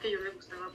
que yo le gustaba